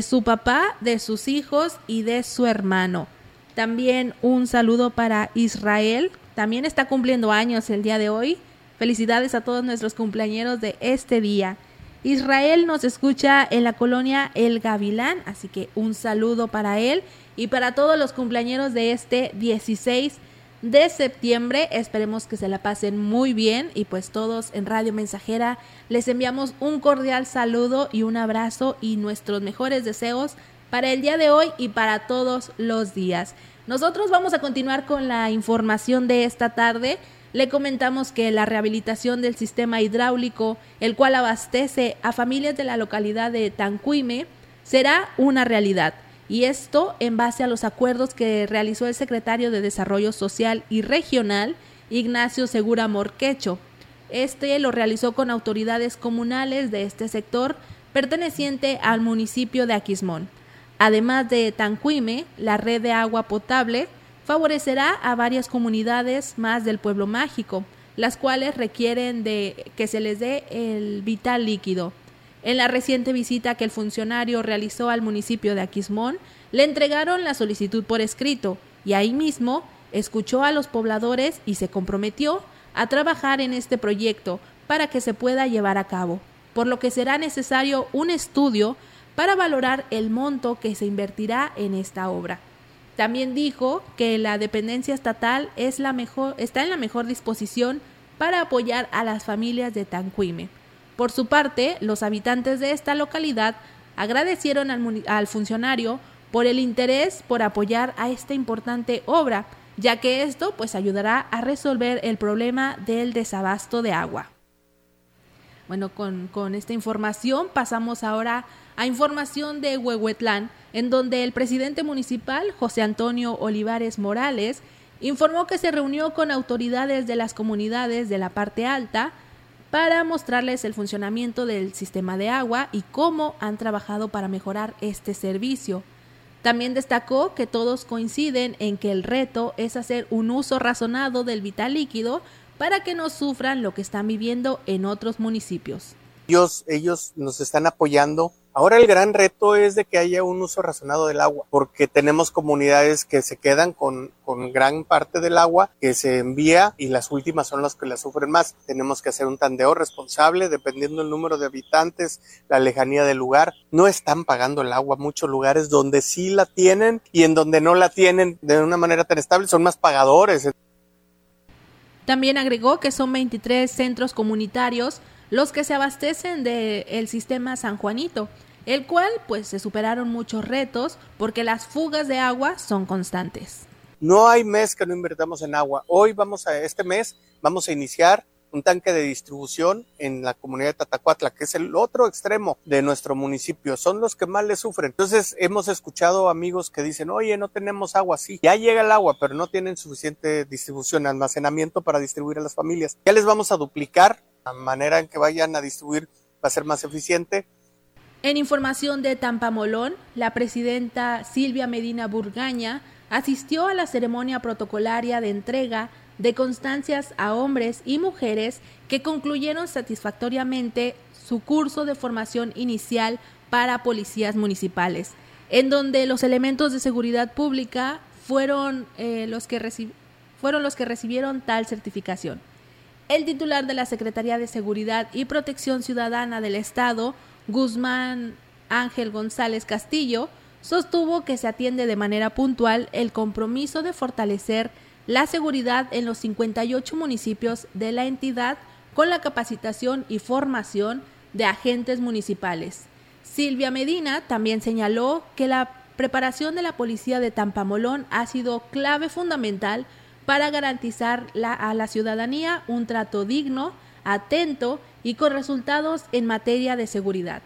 su papá, de sus hijos y de su hermano. También un saludo para Israel, también está cumpliendo años el día de hoy. Felicidades a todos nuestros cumpleaños de este día. Israel nos escucha en la colonia El Gavilán, así que un saludo para él y para todos los cumpleaños de este 16 de septiembre. Esperemos que se la pasen muy bien y pues todos en Radio Mensajera les enviamos un cordial saludo y un abrazo y nuestros mejores deseos para el día de hoy y para todos los días. Nosotros vamos a continuar con la información de esta tarde. Le comentamos que la rehabilitación del sistema hidráulico, el cual abastece a familias de la localidad de Tancuime, será una realidad y esto en base a los acuerdos que realizó el secretario de Desarrollo Social y Regional, Ignacio Segura Morquecho. Este lo realizó con autoridades comunales de este sector perteneciente al municipio de Aquismón. Además de Tancuime, la red de agua potable favorecerá a varias comunidades más del pueblo mágico, las cuales requieren de que se les dé el vital líquido. En la reciente visita que el funcionario realizó al municipio de Aquismón, le entregaron la solicitud por escrito y ahí mismo escuchó a los pobladores y se comprometió a trabajar en este proyecto para que se pueda llevar a cabo, por lo que será necesario un estudio para valorar el monto que se invertirá en esta obra. También dijo que la dependencia estatal es la mejor, está en la mejor disposición para apoyar a las familias de Tanquime por su parte, los habitantes de esta localidad agradecieron al, funcionario por el interés por apoyar a esta importante obra, ya que esto pues ayudará a resolver el problema del desabasto de agua. Bueno, con, con, esta información pasamos ahora a información de Huehuetlán, en donde el presidente municipal, José Antonio Olivares Morales, informó que se reunió con autoridades de las comunidades de la parte alta, para mostrarles el funcionamiento del sistema de agua y cómo han trabajado para mejorar este servicio. También destacó que todos coinciden en que el reto es hacer un uso razonado del vital líquido para que no sufran lo que están viviendo en otros municipios. Ellos, ellos nos están apoyando Ahora el gran reto es de que haya un uso razonado del agua, porque tenemos comunidades que se quedan con, con gran parte del agua que se envía y las últimas son las que la sufren más. Tenemos que hacer un tandeo responsable dependiendo del número de habitantes, la lejanía del lugar. No están pagando el agua muchos lugares donde sí la tienen y en donde no la tienen de una manera tan estable son más pagadores. También agregó que son 23 centros comunitarios los que se abastecen del sistema San Juanito, el cual pues se superaron muchos retos porque las fugas de agua son constantes. No hay mes que no invertamos en agua. Hoy vamos a este mes vamos a iniciar un tanque de distribución en la comunidad de Tatacuatla, que es el otro extremo de nuestro municipio. Son los que más le sufren. Entonces hemos escuchado amigos que dicen, oye, no tenemos agua. Sí, ya llega el agua, pero no tienen suficiente distribución, almacenamiento para distribuir a las familias. Ya les vamos a duplicar la manera en que vayan a distribuir va a ser más eficiente. En información de Tampamolón, la presidenta Silvia Medina Burgaña asistió a la ceremonia protocolaria de entrega de constancias a hombres y mujeres que concluyeron satisfactoriamente su curso de formación inicial para policías municipales, en donde los elementos de seguridad pública fueron, eh, los, que fueron los que recibieron tal certificación. El titular de la Secretaría de Seguridad y Protección Ciudadana del Estado, Guzmán Ángel González Castillo, sostuvo que se atiende de manera puntual el compromiso de fortalecer la seguridad en los 58 municipios de la entidad con la capacitación y formación de agentes municipales. Silvia Medina también señaló que la preparación de la policía de Tampamolón ha sido clave fundamental para garantizar a la ciudadanía un trato digno, atento y con resultados en materia de seguridad.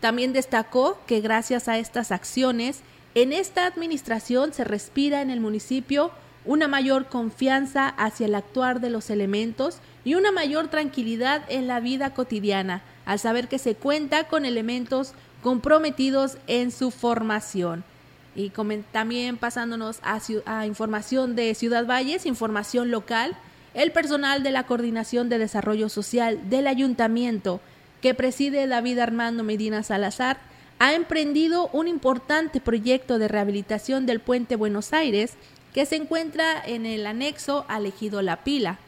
También destacó que gracias a estas acciones, en esta administración se respira en el municipio una mayor confianza hacia el actuar de los elementos y una mayor tranquilidad en la vida cotidiana, al saber que se cuenta con elementos comprometidos en su formación. Y también pasándonos a, información de Ciudad Valles, información local, el personal de la Coordinación de Desarrollo Social del Ayuntamiento que preside David Armando Medina Salazar, ha emprendido un importante proyecto de rehabilitación del puente Buenos Aires que se encuentra en el anexo al La Pila.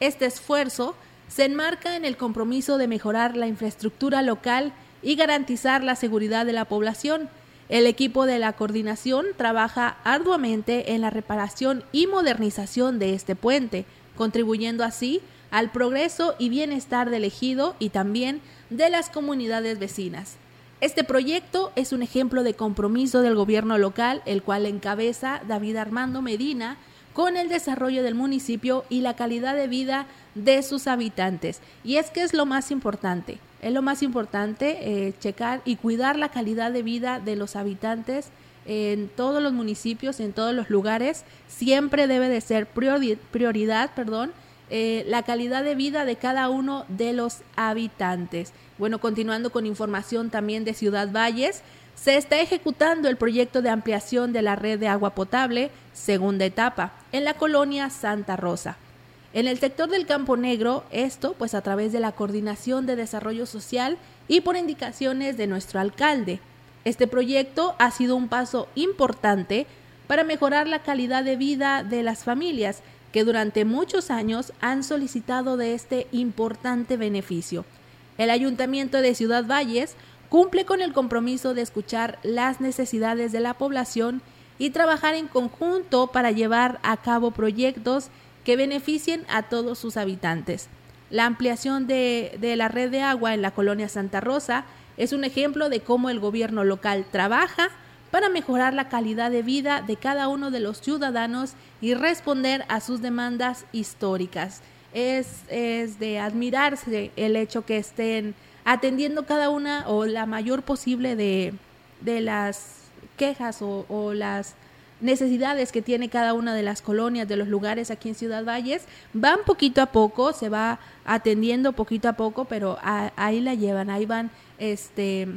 Este esfuerzo se enmarca en el compromiso de mejorar la infraestructura local y garantizar la seguridad de la población. El equipo de la coordinación trabaja arduamente en la reparación y modernización de este puente, contribuyendo así al progreso y bienestar del ejido y también de las comunidades vecinas. Este proyecto es un ejemplo de compromiso del gobierno local, el cual encabeza David Armando Medina con el desarrollo del municipio y la calidad de vida de sus habitantes. Y es que es lo más importante, es lo más importante eh, checar y cuidar la calidad de vida de los habitantes en todos los municipios, en todos los lugares. Siempre debe de ser prioridad, perdón, eh, la calidad de vida de cada uno de los habitantes. Bueno, continuando con información también de Ciudad Valles, se está ejecutando el proyecto de ampliación de la red de agua potable, segunda etapa, en la colonia Santa Rosa. En el sector del Campo Negro, esto pues a través de la Coordinación de Desarrollo Social y por indicaciones de nuestro alcalde. Este proyecto ha sido un paso importante para mejorar la calidad de vida de las familias que durante muchos años han solicitado de este importante beneficio. El Ayuntamiento de Ciudad Valles cumple con el compromiso de escuchar las necesidades de la población y trabajar en conjunto para llevar a cabo proyectos que beneficien a todos sus habitantes. La ampliación de, de, la red de agua en la colonia Santa Rosa es un ejemplo de cómo el gobierno local trabaja para mejorar la calidad de vida de cada uno de los ciudadanos y responder a sus demandas históricas. Es, es de admirarse el hecho que estén atendiendo cada una o la mayor posible de, de las quejas o, las necesidades que tiene cada una de las colonias, de los lugares aquí en Ciudad Valles. Van poquito a poco, se va atendiendo poquito a poco, pero ahí la llevan, ahí van este,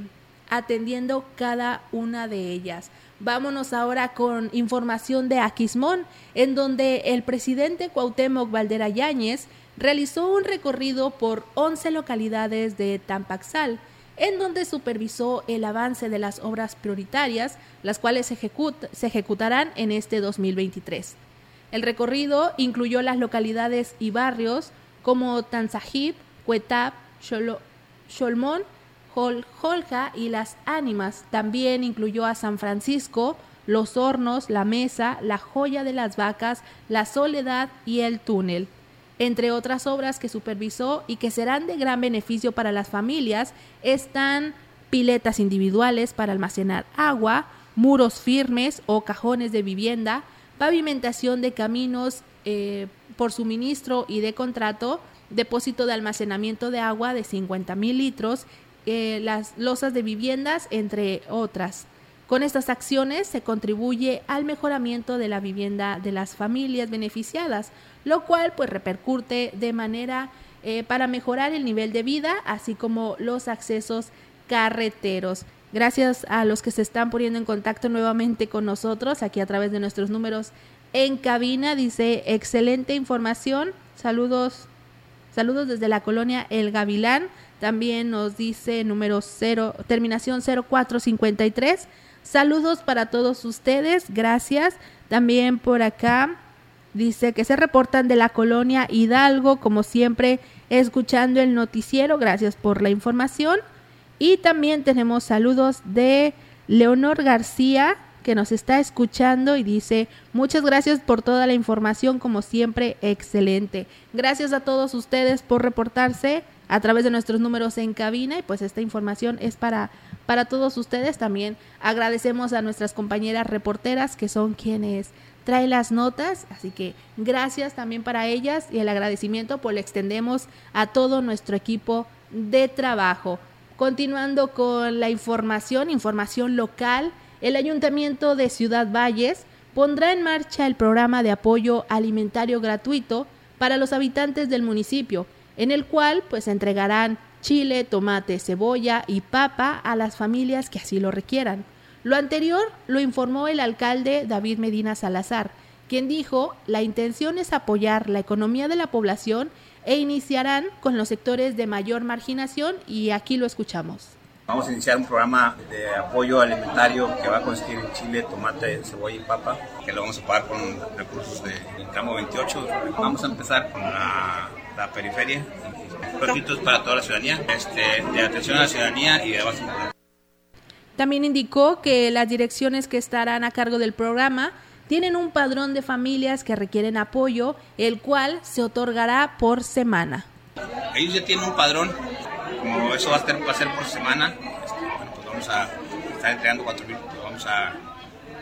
atendiendo cada una de ellas. Vámonos ahora con información de Aquismón, en donde el presidente Cuauhtémoc Valdera Yáñez realizó un recorrido por 11 localidades de Tampaxal, en donde supervisó el avance de las obras prioritarias, las cuales se, ejecutarán en este 2023. El recorrido incluyó las localidades y barrios como Tanzajib, Cuetap, Cholmón, Jolja y las Ánimas. También incluyó a San Francisco, Los Hornos, La Mesa, La Joya de las Vacas, La Soledad y El Túnel. Entre otras obras que supervisó y que serán de gran beneficio para las familias están piletas individuales para almacenar agua, muros firmes o cajones de vivienda, pavimentación de caminos eh, por suministro y de contrato, depósito de almacenamiento de agua de 50 mil litros eh, las losas de viviendas, entre otras. Con estas acciones se contribuye al mejoramiento de la vivienda de las familias beneficiadas, lo cual pues repercute de manera eh, para mejorar el nivel de vida, así como los accesos carreteros. Gracias a los que se están poniendo en contacto nuevamente con nosotros aquí a través de nuestros números en cabina. Dice, excelente información. Saludos, saludos desde la colonia El Gavilán. También nos dice número 0, terminación 0453. Saludos para todos ustedes. Gracias. También por acá dice que se reportan de la colonia Hidalgo, como siempre, escuchando el noticiero. Gracias por la información. Y también tenemos saludos de Leonor García, que nos está escuchando y dice, muchas gracias por toda la información, como siempre, excelente. Gracias a todos ustedes por reportarse a través de nuestros números en cabina y pues esta información es para, para todos ustedes. También agradecemos a nuestras compañeras reporteras que son quienes traen las notas, así que gracias también para ellas y el agradecimiento pues le extendemos a todo nuestro equipo de trabajo. Continuando con la información, información local, el Ayuntamiento de Ciudad Valles pondrá en marcha el programa de apoyo alimentario gratuito para los habitantes del municipio, en el cual pues entregarán chile, tomate, cebolla y papa a las familias que así lo requieran. Lo anterior lo informó el alcalde David Medina Salazar, quien dijo, la intención es apoyar la economía de la población e iniciarán con los sectores de mayor marginación y aquí lo escuchamos. Vamos a iniciar un programa de apoyo alimentario que va a consistir en chile, tomate, cebolla y papa, que lo vamos a pagar con recursos del tramo 28. Vamos a empezar con la, periferia, gratuitos para toda la ciudadanía, este, de atención a la ciudadanía y de base También indicó que las direcciones que estarán a cargo del programa tienen un padrón de familias que requieren apoyo, el cual se otorgará por semana. Ellos ya tienen un padrón, como eso va a ser, va a ser por semana, este, bueno, pues vamos a estar entregando 4.000, pues vamos a,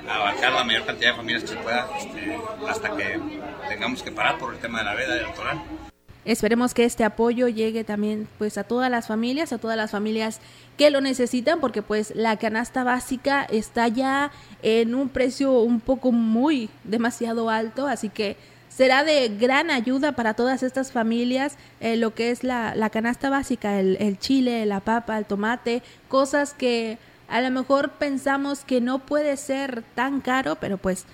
abarcar la mayor cantidad de familias que se pueda este, hasta que tengamos que parar por el tema de la veda electoral. Esperemos que este apoyo llegue también pues a todas las familias, a todas las familias que lo necesitan porque pues la canasta básica está ya en un precio un poco muy demasiado alto, así que será de gran ayuda para todas estas familias eh, lo que es la, la canasta básica, el, el chile, la papa, el tomate, cosas que a lo mejor pensamos que no puede ser tan caro, pero pues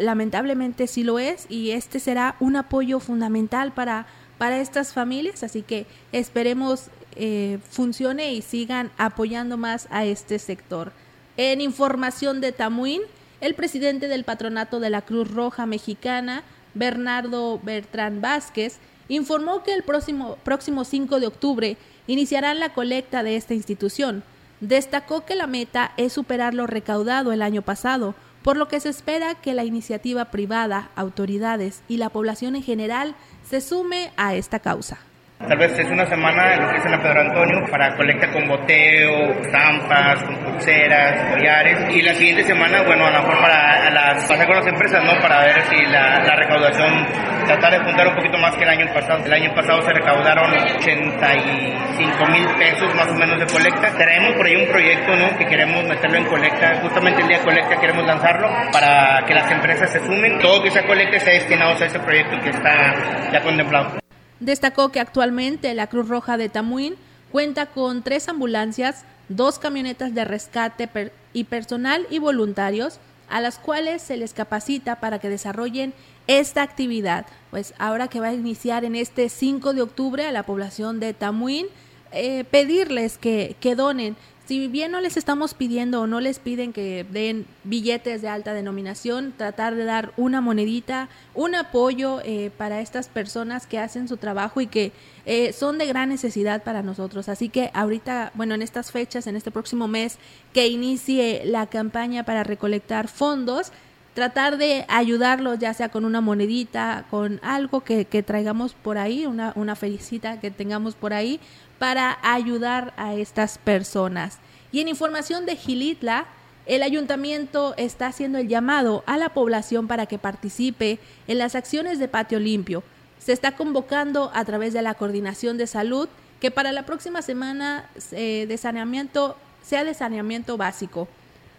lamentablemente sí lo es y este será un apoyo fundamental para para estas familias, así que esperemos eh, funcione y sigan apoyando más a este sector. En información de Tamuín, el presidente del patronato de la Cruz Roja Mexicana, Bernardo Bertrán Vázquez, informó que el próximo, próximo 5 de octubre iniciarán la colecta de esta institución. Destacó que la meta es superar lo recaudado el año pasado, por lo que se espera que la iniciativa privada, autoridades y la población en general se sume a esta causa. Tal vez es una semana lo que es en la Pedro Antonio para colecta con boteo, estampas, con pulseras, collares. Y la siguiente semana, bueno, a lo mejor para las, pasar con las empresas, ¿no? Para ver si la, recaudación, tratar de juntar un poquito más que el año pasado. El año pasado se recaudaron 85 mil pesos más o menos de colecta. Traemos por ahí un proyecto, ¿no? Que queremos meterlo en colecta. Justamente el día de colecta queremos lanzarlo para que las empresas se sumen. Todo que esa colecta esté destinado a ese proyecto que está ya contemplado. Destacó que actualmente la Cruz Roja de Tamuín cuenta con tres ambulancias, dos camionetas de rescate y personal y voluntarios a las cuales se les capacita para que desarrollen esta actividad. Pues ahora que va a iniciar en este 5 de octubre a la población de Tamuín, eh, pedirles que, que donen si bien no les estamos pidiendo o no les piden que den billetes de alta denominación, tratar de dar una monedita, un apoyo eh, para estas personas que hacen su trabajo y que eh, son de gran necesidad para nosotros. Así que ahorita, bueno, en estas fechas, en este próximo mes que inicie la campaña para recolectar fondos, tratar de ayudarlos ya sea con una monedita, con algo que, que traigamos por ahí, una, una felicita que tengamos por ahí, para ayudar a estas personas. Y en información de Gilitla, el ayuntamiento está haciendo el llamado a la población para que participe en las acciones de patio limpio. Se está convocando a través de la coordinación de salud que para la próxima semana eh, de saneamiento sea de saneamiento básico.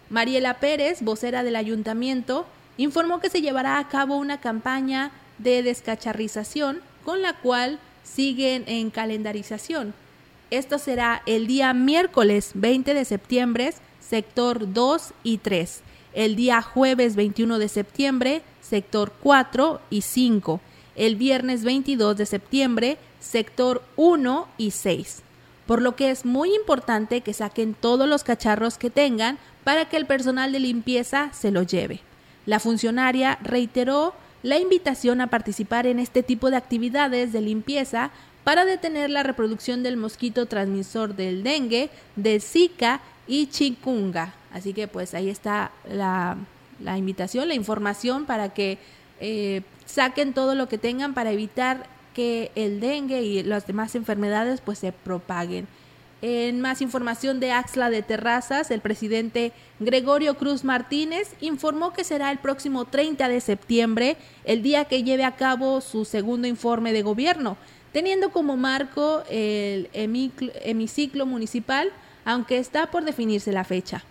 Mariela Pérez, vocera del ayuntamiento, informó que se llevará a cabo una campaña de descacharrización con la cual siguen en calendarización Esto será el día miércoles 20 de septiembre, sector 2 y 3. El día jueves 21 de septiembre, sector 4 y 5. El viernes 22 de septiembre, sector 1 y 6. Por lo que es muy importante que saquen todos los cacharros que tengan para que el personal de limpieza se lo lleve. La funcionaria reiteró la invitación a participar en este tipo de actividades de limpieza para detener la reproducción del mosquito transmisor del dengue, de Zika y chikunga. Así que pues ahí está la, invitación, la información para que eh, saquen todo lo que tengan para evitar que el dengue y las demás enfermedades pues se propaguen. En más información de Axla de Terrazas, el presidente Gregorio Cruz Martínez informó que será el próximo 30 de septiembre el día que lleve a cabo su segundo informe de gobierno teniendo como marco el hemiciclo municipal, aunque está por definirse la fecha.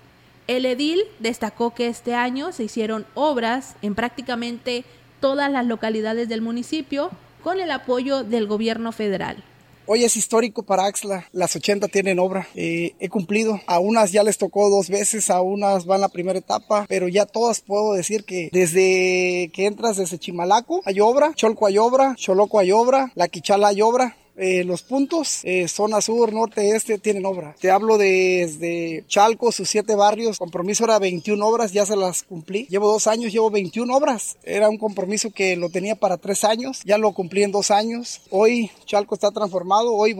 El edil destacó que este año se hicieron obras en prácticamente todas las localidades del municipio con el apoyo del gobierno federal. Hoy es histórico para Axla, las 80 tienen obra, eh, he cumplido, a unas ya les tocó dos veces, a unas van la primera etapa, pero ya todas puedo decir que desde que entras desde Chimalaco hay obra, Cholco hay obra, Choloco hay obra, La Quichala hay obra, eh, los puntos, eh, zona sur, norte, este, tienen obra. Te hablo desde Chalco, sus siete barrios, compromiso era 21 obras, ya se las cumplí. Llevo dos años, llevo 21 obras. Era un compromiso que lo tenía para tres años, ya lo cumplí en dos años. Hoy Chalco está transformado, hoy...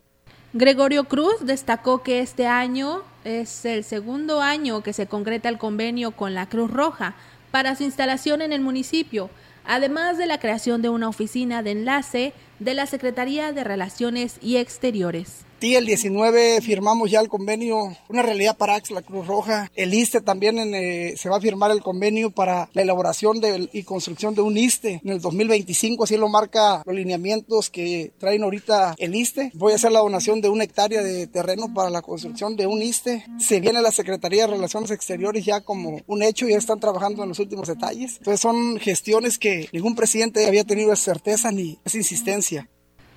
Gregorio Cruz destacó que este año es el segundo año que se concreta el convenio con la Cruz Roja para su instalación en el municipio, además de la creación de una oficina de enlace de la Secretaría de Relaciones y Exteriores. Sí, el 19 firmamos ya el convenio, una realidad para Axla Cruz Roja. El ISTE también eh, se va a firmar el convenio para la elaboración y construcción de un ISTE en el 2025, así lo marca los lineamientos que traen ahorita el ISTE. Voy a hacer la donación de una hectárea de terreno para la construcción de un ISTE. Se viene la Secretaría de Relaciones Exteriores ya como un hecho, ya están trabajando en los últimos detalles. Entonces son gestiones que ningún presidente había tenido certeza ni esa insistencia.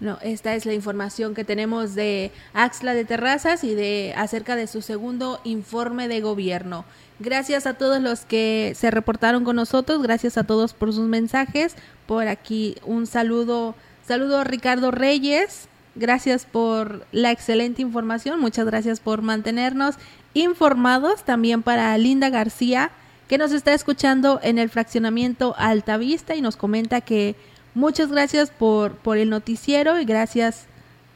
No, esta es la información que tenemos de Axla de Terrazas y de acerca de su segundo informe de gobierno. Gracias a todos los que se reportaron con nosotros, gracias a todos por sus mensajes. Por aquí un saludo, saludo a Ricardo Reyes. Gracias por la excelente información, muchas gracias por mantenernos informados. También para Linda García, que nos está escuchando en el fraccionamiento Altavista y nos comenta que Muchas gracias por, por el noticiero y gracias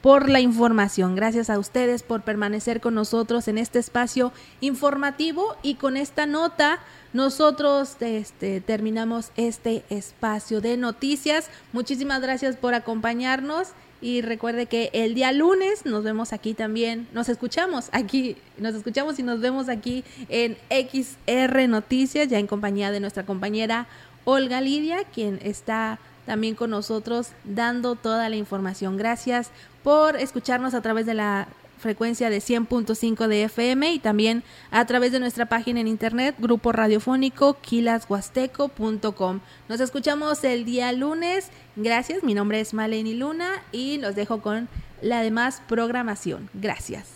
por la información. Gracias a ustedes por permanecer con nosotros en este espacio informativo y con esta nota nosotros este, terminamos este espacio de noticias. Muchísimas gracias por acompañarnos y recuerde que el día lunes nos vemos aquí también, nos escuchamos aquí, nos escuchamos y nos vemos aquí en XR Noticias ya en compañía de nuestra compañera Olga Lidia, quien está también con nosotros dando toda la información. Gracias por escucharnos a través de la frecuencia de 100.5 de FM y también a través de nuestra página en internet, grupo radiofónico quilashuasteco.com. Nos escuchamos el día lunes. Gracias, mi nombre es Maleni Luna y los dejo con la demás programación. Gracias.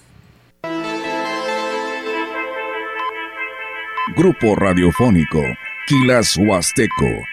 Grupo radiofónico Quilas Huasteco